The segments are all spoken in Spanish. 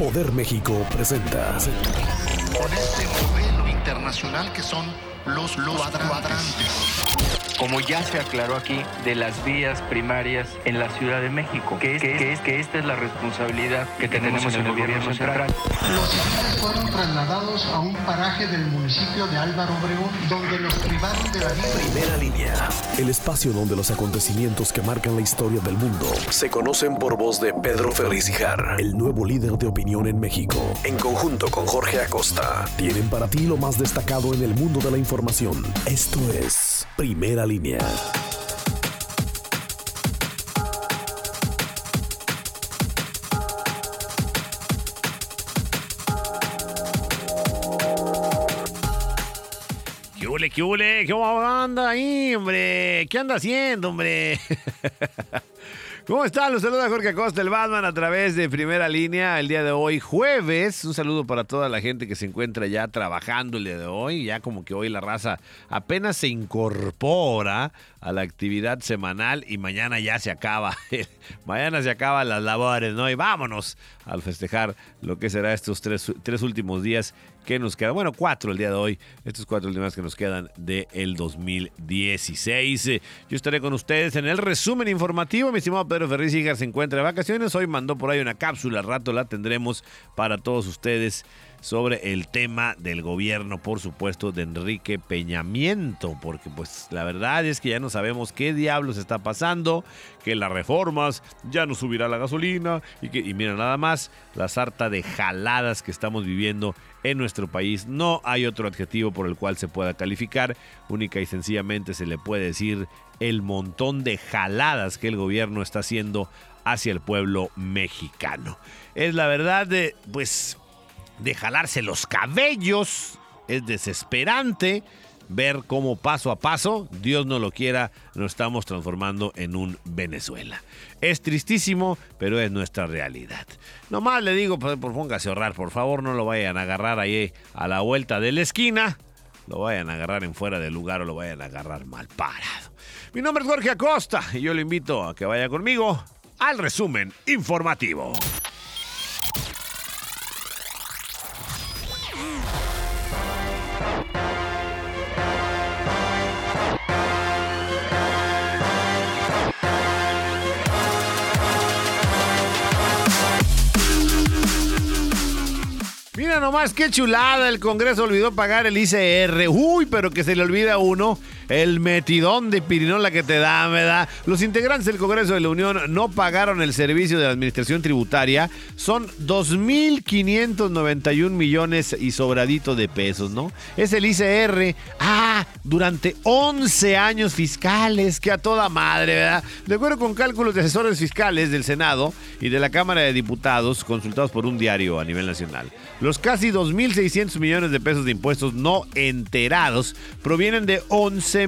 Poder México presenta. Con este modelo internacional que son los, los cuadrantes. Como ya se aclaró aquí, de las vías primarias en la Ciudad de México, que, es, que, es, que esta es la responsabilidad que tenemos en el gobierno central. Los civiles fueron trasladados a un paraje del municipio de Álvaro Obregón, donde los privaron de la vida. Primera línea. El espacio donde los acontecimientos que marcan la historia del mundo se conocen por voz de Pedro Ferriz Hijar, el nuevo líder de opinión en México. En conjunto con Jorge Acosta, tienen para ti lo más destacado en el mundo de la información. Esto es Primera línea. ¿Qué hule, qué hule? ¿Qué anda ahí, hombre? ¿Qué anda haciendo, hombre? ¿Cómo están? Los saluda Jorge Acosta, el Batman, a través de Primera Línea el día de hoy, jueves. Un saludo para toda la gente que se encuentra ya trabajando el día de hoy. Ya como que hoy la raza apenas se incorpora a la actividad semanal y mañana ya se acaba. mañana se acaban las labores, ¿no? Y vámonos al festejar lo que será estos tres, tres últimos días que nos quedan. Bueno, cuatro el día de hoy. Estos cuatro últimos que nos quedan del el 2016. Eh, Yo estaré con ustedes en el resumen informativo. Mi estimado Pedro Ferriz Higar se encuentra de vacaciones. Hoy mandó por ahí una cápsula. Al rato la tendremos para todos ustedes sobre el tema del gobierno, por supuesto, de Enrique Peñamiento, porque pues la verdad es que ya no sabemos qué diablos está pasando, que las reformas ya no subirá la gasolina y que y mira nada más la sarta de jaladas que estamos viviendo en nuestro país. No hay otro adjetivo por el cual se pueda calificar, única y sencillamente se le puede decir el montón de jaladas que el gobierno está haciendo hacia el pueblo mexicano. Es la verdad de pues de jalarse los cabellos. Es desesperante ver cómo paso a paso, Dios no lo quiera, nos estamos transformando en un Venezuela. Es tristísimo, pero es nuestra realidad. Nomás le digo, pues, por póngase a ahorrar, por favor, no lo vayan a agarrar ahí a la vuelta de la esquina. Lo vayan a agarrar en fuera del lugar o lo vayan a agarrar mal parado. Mi nombre es Jorge Acosta y yo le invito a que vaya conmigo al resumen informativo. Nomás qué chulada, el Congreso olvidó pagar el ICR. Uy, pero que se le olvida a uno el metidón de pirinola que te da, ¿verdad? Los integrantes del Congreso de la Unión no pagaron el servicio de la Administración Tributaria. Son 2.591 millones y sobradito de pesos, ¿no? Es el ICR. Ah, durante 11 años fiscales, que a toda madre, ¿verdad? De acuerdo con cálculos de asesores fiscales del Senado y de la Cámara de Diputados, consultados por un diario a nivel nacional. Los casi 2.600 millones de pesos de impuestos no enterados provienen de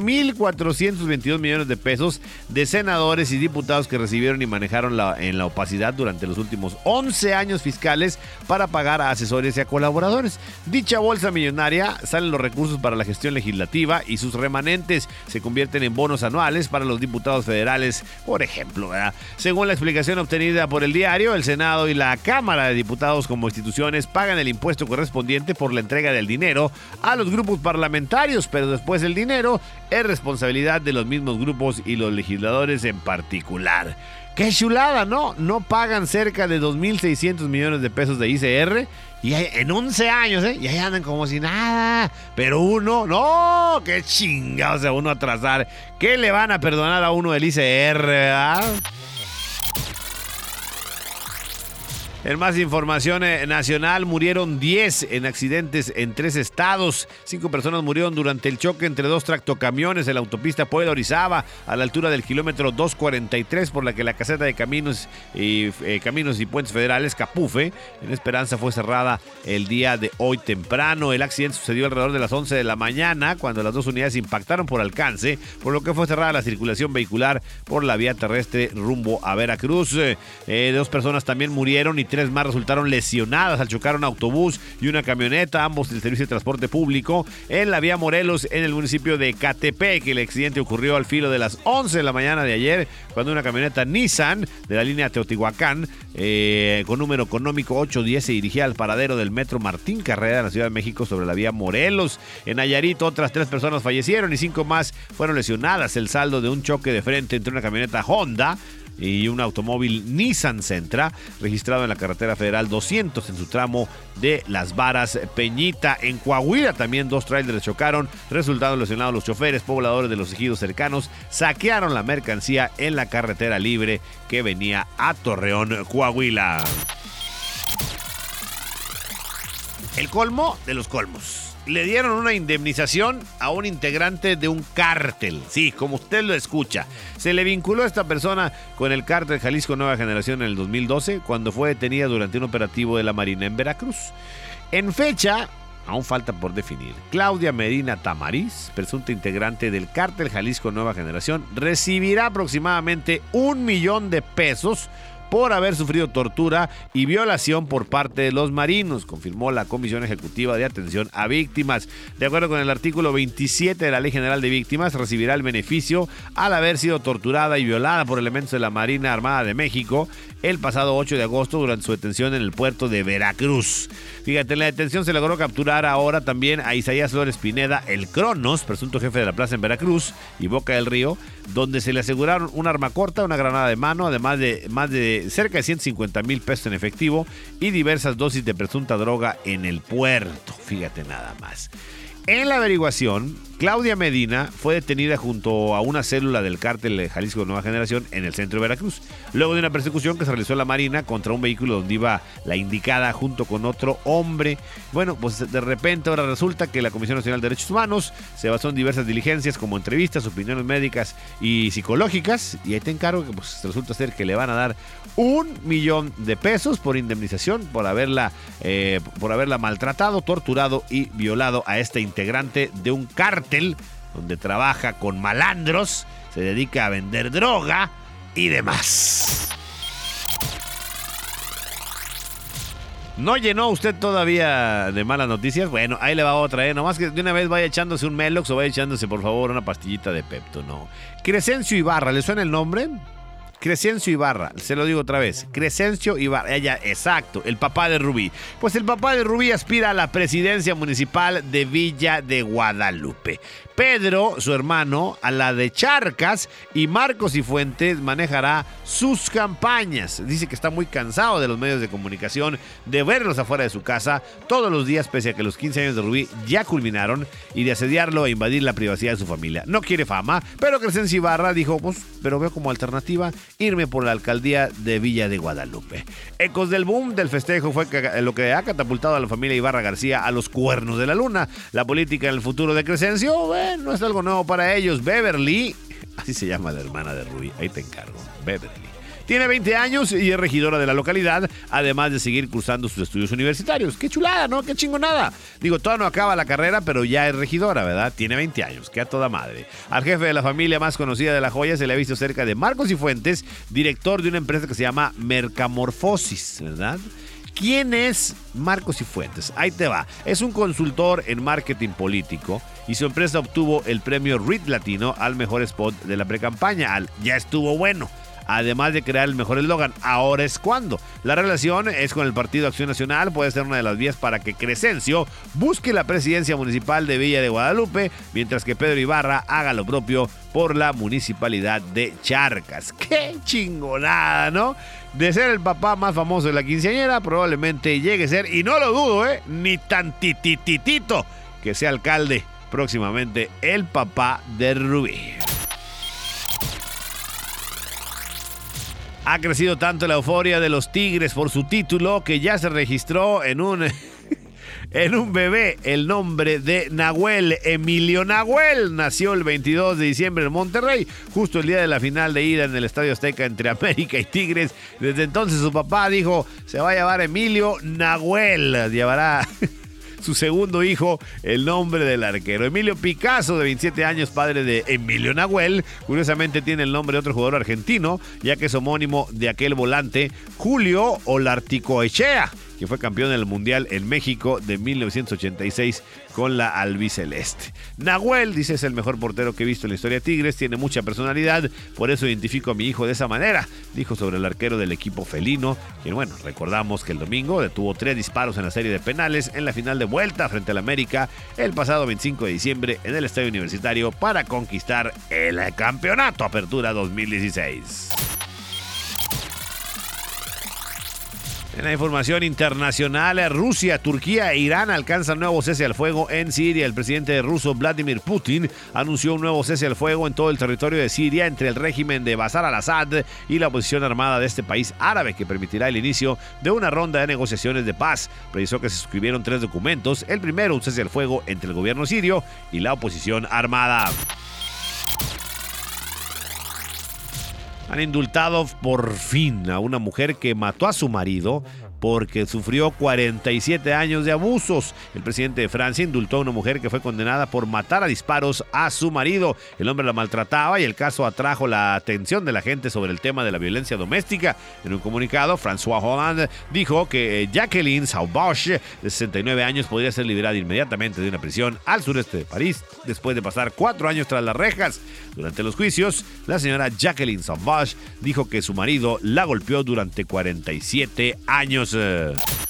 11.422 millones de pesos de senadores y diputados que recibieron y manejaron la, en la opacidad durante los últimos 11 años fiscales para pagar a asesores y a colaboradores. Dicha bolsa millonaria salen los recursos para la gestión legislativa y sus remanentes se convierten en bonos anuales para los diputados federales, por ejemplo. Según la explicación obtenida por el diario, el Senado y la Cámara de Diputados como instituciones pagan el impuesto correspondiente por la entrega del dinero a los grupos parlamentarios, pero después el dinero es responsabilidad de los mismos grupos y los legisladores en particular. ¡Qué chulada, no! No pagan cerca de 2.600 millones de pesos de ICR y en 11 años, ¿eh? Y ahí andan como si nada. Pero uno, no, qué chingados sea uno atrasar. ¿Qué le van a perdonar a uno del ICR, verdad? En más información eh, nacional, murieron 10 en accidentes en tres estados. Cinco personas murieron durante el choque entre dos tractocamiones en la autopista Puebla Orizaba, a la altura del kilómetro 243, por la que la caseta de caminos y, eh, caminos y puentes federales, Capufe, en Esperanza, fue cerrada el día de hoy temprano. El accidente sucedió alrededor de las 11 de la mañana, cuando las dos unidades impactaron por alcance, por lo que fue cerrada la circulación vehicular por la vía terrestre rumbo a Veracruz. Eh, dos personas también murieron y tres más resultaron lesionadas al chocar un autobús y una camioneta, ambos del servicio de transporte público, en la vía Morelos, en el municipio de Catepec. El accidente ocurrió al filo de las 11 de la mañana de ayer, cuando una camioneta Nissan de la línea Teotihuacán, eh, con número económico 810, se dirigía al paradero del metro Martín Carrera en la Ciudad de México sobre la vía Morelos. En Nayarit, otras tres personas fallecieron y cinco más fueron lesionadas. El saldo de un choque de frente entre una camioneta Honda y un automóvil Nissan Sentra registrado en la carretera federal 200 en su tramo de Las Varas Peñita. En Coahuila también dos trailers chocaron, resultaron lesionados los choferes, pobladores de los ejidos cercanos, saquearon la mercancía en la carretera libre que venía a Torreón, Coahuila. El colmo de los colmos le dieron una indemnización a un integrante de un cártel. Sí, como usted lo escucha. Se le vinculó a esta persona con el cártel Jalisco Nueva Generación en el 2012, cuando fue detenida durante un operativo de la Marina en Veracruz. En fecha, aún falta por definir, Claudia Medina Tamariz, presunta integrante del cártel Jalisco Nueva Generación, recibirá aproximadamente un millón de pesos por haber sufrido tortura y violación por parte de los marinos, confirmó la Comisión Ejecutiva de Atención a Víctimas. De acuerdo con el artículo 27 de la Ley General de Víctimas, recibirá el beneficio al haber sido torturada y violada por elementos de la Marina Armada de México el pasado 8 de agosto durante su detención en el puerto de Veracruz. Fíjate, en la detención se logró capturar ahora también a Isaías Flores Pineda, el Cronos, presunto jefe de la plaza en Veracruz y Boca del Río, donde se le aseguraron un arma corta, una granada de mano, además de más de cerca de 150 mil pesos en efectivo y diversas dosis de presunta droga en el puerto. Fíjate nada más. En la averiguación, Claudia Medina fue detenida junto a una célula del cártel de Jalisco Nueva Generación en el centro de Veracruz, luego de una persecución que se realizó en la Marina contra un vehículo donde iba la indicada junto con otro hombre. Bueno, pues de repente ahora resulta que la Comisión Nacional de Derechos Humanos se basó en diversas diligencias como entrevistas, opiniones médicas y psicológicas, y ahí te encargo que pues resulta ser que le van a dar un millón de pesos por indemnización por haberla, eh, por haberla maltratado, torturado y violado a este integrante de un cártel donde trabaja con malandros, se dedica a vender droga y demás. ¿No llenó usted todavía de malas noticias? Bueno, ahí le va otra, ¿eh? Nomás que de una vez vaya echándose un Melox o vaya echándose, por favor, una pastillita de Pepto, ¿no? Crescencio Ibarra, ¿le suena el nombre? Crescencio Ibarra, se lo digo otra vez, Crescencio Ibarra, ella, exacto, el papá de Rubí. Pues el papá de Rubí aspira a la presidencia municipal de Villa de Guadalupe. Pedro, su hermano, a la de Charcas y Marcos y Fuentes manejará sus campañas. Dice que está muy cansado de los medios de comunicación, de verlos afuera de su casa todos los días, pese a que los 15 años de Rubí ya culminaron y de asediarlo e invadir la privacidad de su familia. No quiere fama, pero Crescencio Ibarra dijo, pues, pero veo como alternativa irme por la alcaldía de Villa de Guadalupe. Ecos del boom del festejo fue lo que ha catapultado a la familia Ibarra García a los cuernos de la luna. La política en el futuro de Crescencio, no es algo nuevo para ellos. Beverly, así se llama la hermana de Rubí, ahí te encargo, Beverly. Tiene 20 años y es regidora de la localidad, además de seguir cursando sus estudios universitarios. Qué chulada, ¿no? Qué chingonada. Digo, todavía no acaba la carrera, pero ya es regidora, ¿verdad? Tiene 20 años, que a toda madre. Al jefe de la familia más conocida de La Joya se le ha visto cerca de Marcos y Fuentes, director de una empresa que se llama Mercamorfosis, ¿verdad? ¿Quién es Marcos y Fuentes? Ahí te va. Es un consultor en marketing político y su empresa obtuvo el premio REIT Latino al mejor spot de la precampaña, al Ya estuvo bueno además de crear el mejor eslogan, ahora es cuando. La relación es con el Partido Acción Nacional, puede ser una de las vías para que Crescencio busque la presidencia municipal de Villa de Guadalupe, mientras que Pedro Ibarra haga lo propio por la municipalidad de Charcas. ¡Qué chingonada, ¿no? De ser el papá más famoso de la quinceañera, probablemente llegue a ser, y no lo dudo, ¿eh? Ni tantititito que sea alcalde próximamente el papá de Rubí. Ha crecido tanto la euforia de los Tigres por su título que ya se registró en un en un bebé el nombre de Nahuel. Emilio Nahuel nació el 22 de diciembre en Monterrey, justo el día de la final de ida en el Estadio Azteca entre América y Tigres. Desde entonces su papá dijo, se va a llamar Emilio Nahuel. Llevará su segundo hijo el nombre del arquero. Emilio Picasso, de 27 años, padre de Emilio Nahuel, curiosamente tiene el nombre de otro jugador argentino, ya que es homónimo de aquel volante Julio Olarticoechea que fue campeón del Mundial en México de 1986 con la albiceleste. Nahuel, dice, es el mejor portero que he visto en la historia de Tigres, tiene mucha personalidad, por eso identifico a mi hijo de esa manera, dijo sobre el arquero del equipo felino, quien, bueno, recordamos que el domingo detuvo tres disparos en la serie de penales en la final de vuelta frente al América el pasado 25 de diciembre en el Estadio Universitario para conquistar el campeonato Apertura 2016. En la información internacional, Rusia, Turquía e Irán alcanzan nuevo cese al fuego en Siria. El presidente ruso Vladimir Putin anunció un nuevo cese al fuego en todo el territorio de Siria entre el régimen de Bashar al-Assad y la oposición armada de este país árabe que permitirá el inicio de una ronda de negociaciones de paz. Precisó que se suscribieron tres documentos. El primero, un cese al fuego entre el gobierno sirio y la oposición armada. Han indultado por fin a una mujer que mató a su marido porque sufrió 47 años de abusos. El presidente de Francia indultó a una mujer que fue condenada por matar a disparos a su marido. El hombre la maltrataba y el caso atrajo la atención de la gente sobre el tema de la violencia doméstica. En un comunicado, François Hollande dijo que Jacqueline Sauvage, de 69 años, podría ser liberada inmediatamente de una prisión al sureste de París después de pasar cuatro años tras las rejas. Durante los juicios, la señora Jacqueline Sauvage dijo que su marido la golpeó durante 47 años. Souza.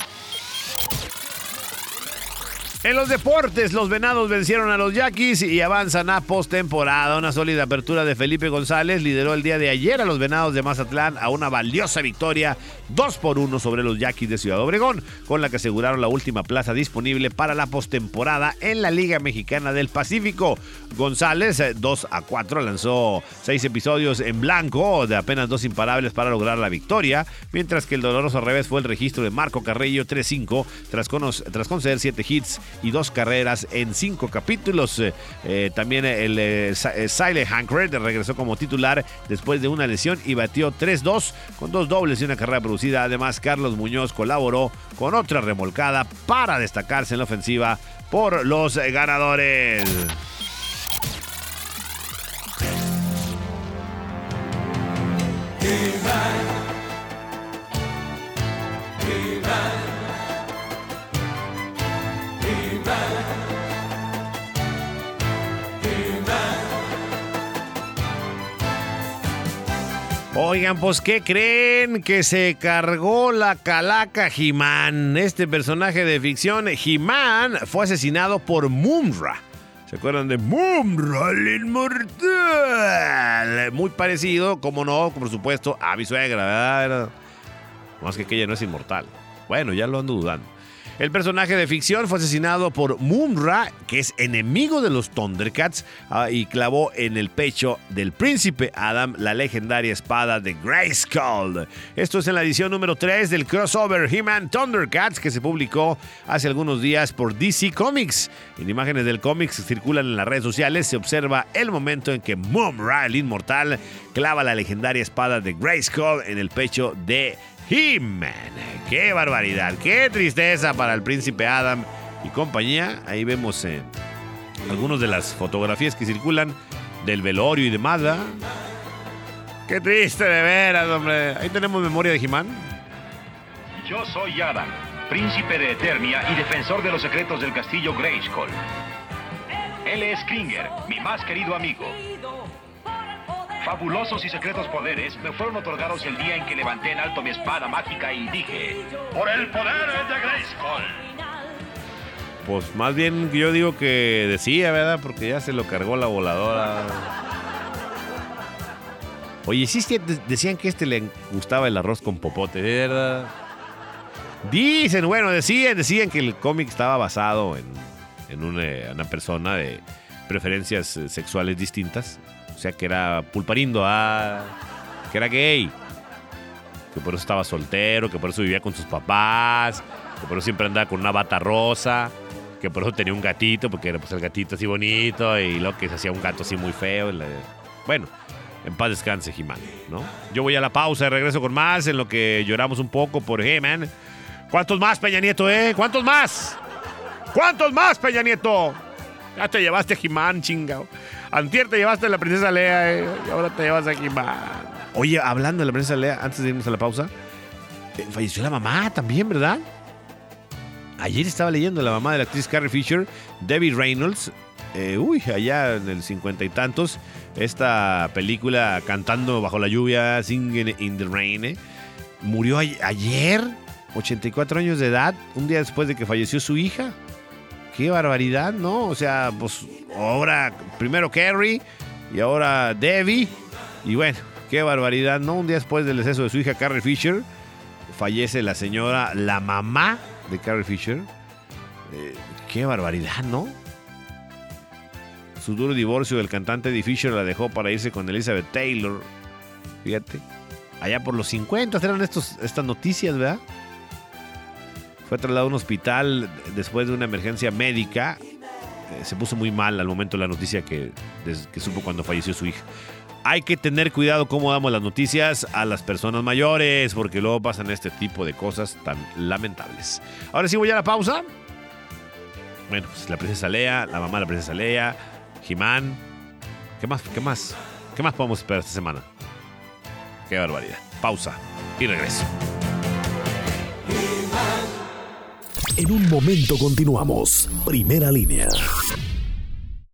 En los deportes, los venados vencieron a los yaquis y avanzan a postemporada. Una sólida apertura de Felipe González lideró el día de ayer a los venados de Mazatlán a una valiosa victoria 2 por 1 sobre los yaquis de Ciudad Obregón, con la que aseguraron la última plaza disponible para la postemporada en la Liga Mexicana del Pacífico. González 2 a 4 lanzó 6 episodios en blanco de apenas dos imparables para lograr la victoria, mientras que el doloroso revés fue el registro de Marco Carrillo 3-5 tras, tras conceder 7 hits y dos carreras en cinco capítulos. Eh, eh, también el eh, Silent Hankred regresó como titular después de una lesión y batió 3-2 con dos dobles y una carrera producida. Además, Carlos Muñoz colaboró con otra remolcada para destacarse en la ofensiva por los ganadores. Oigan, pues, ¿qué creen? Que se cargó la calaca Jimán. Este personaje de ficción, Jimán, fue asesinado por Mumra. ¿Se acuerdan de Mumra, el inmortal? Muy parecido, como no, por supuesto, a mi suegra, ¿verdad? Más que que ella no es inmortal. Bueno, ya lo ando dudando. El personaje de ficción fue asesinado por Moonra, que es enemigo de los Thundercats, ah, y clavó en el pecho del príncipe Adam la legendaria espada de Grayskull. Esto es en la edición número 3 del crossover He-Man Thundercats que se publicó hace algunos días por DC Comics. En imágenes del cómic que circulan en las redes sociales se observa el momento en que Moonra, el inmortal, clava la legendaria espada de Grayskull en el pecho de He-Man. ¡Qué barbaridad! ¡Qué tristeza para el príncipe Adam y compañía! Ahí vemos eh, algunas de las fotografías que circulan del velorio y demás. ¡Qué triste de veras, hombre! Ahí tenemos memoria de He-Man. Yo soy Adam, príncipe de Eternia y defensor de los secretos del castillo Grayskull. Él es Kringer, mi más querido amigo. Fabulosos y secretos poderes me fueron otorgados el día en que levanté en alto mi espada mágica y dije, por el poder de Grayskull. Pues más bien yo digo que decía, ¿verdad? Porque ya se lo cargó la voladora. Oye, sí, decían que este le gustaba el arroz con popote, ¿verdad? Dicen, bueno, decían, decían que el cómic estaba basado en, en una persona de preferencias sexuales distintas o sea, que era pulparindo, ah, que era gay, que por eso estaba soltero, que por eso vivía con sus papás, que por eso siempre andaba con una bata rosa, que por eso tenía un gatito, porque era pues el gatito así bonito y lo que se hacía un gato así muy feo. Bueno, en paz descanse, He-Man, ¿no? Yo voy a la pausa y regreso con más en lo que lloramos un poco por He-Man. ¿Cuántos más, Peña Nieto, eh? ¿Cuántos más? ¿Cuántos más, Peña Nieto? Ya te llevaste Jimán, chingao. Antier te llevaste a la princesa Lea, eh, y ahora te llevas a Jimán. Oye, hablando de la princesa Lea, antes de irnos a la pausa, eh, falleció la mamá también, ¿verdad? Ayer estaba leyendo la mamá de la actriz Carrie Fisher, Debbie Reynolds. eh, uy, allá en el cincuenta y tantos, esta película cantando bajo la lluvia, Singing in the Rain, murió ayer, 84 años de edad, un día después de que falleció su hija. Qué barbaridad, ¿no? O sea, pues ahora primero Carrie y ahora Debbie. Y bueno, qué barbaridad, ¿no? Un día después del deceso de su hija Carrie Fisher, fallece la señora, la mamá de Carrie Fisher. Eh, qué barbaridad, ¿no? Su duro divorcio del cantante Eddie Fisher la dejó para irse con Elizabeth Taylor. Fíjate. Allá por los 50 eran estos, estas noticias, ¿verdad? Fue trasladado a un hospital después de una emergencia médica. Eh, se puso muy mal al momento la noticia que supo cuando falleció su hija. Hay que tener cuidado cómo damos las noticias a las personas mayores, porque luego pasan este tipo de cosas tan lamentables. Ahora sí voy a la pausa. Bueno, pues la princesa Lea, la mamá de la princesa Lea, Jimán. ¿Qué más? ¿Qué más? ¿Qué más podemos esperar esta semana? Qué barbaridad. Pausa y regreso. En un momento continuamos. Primera línea.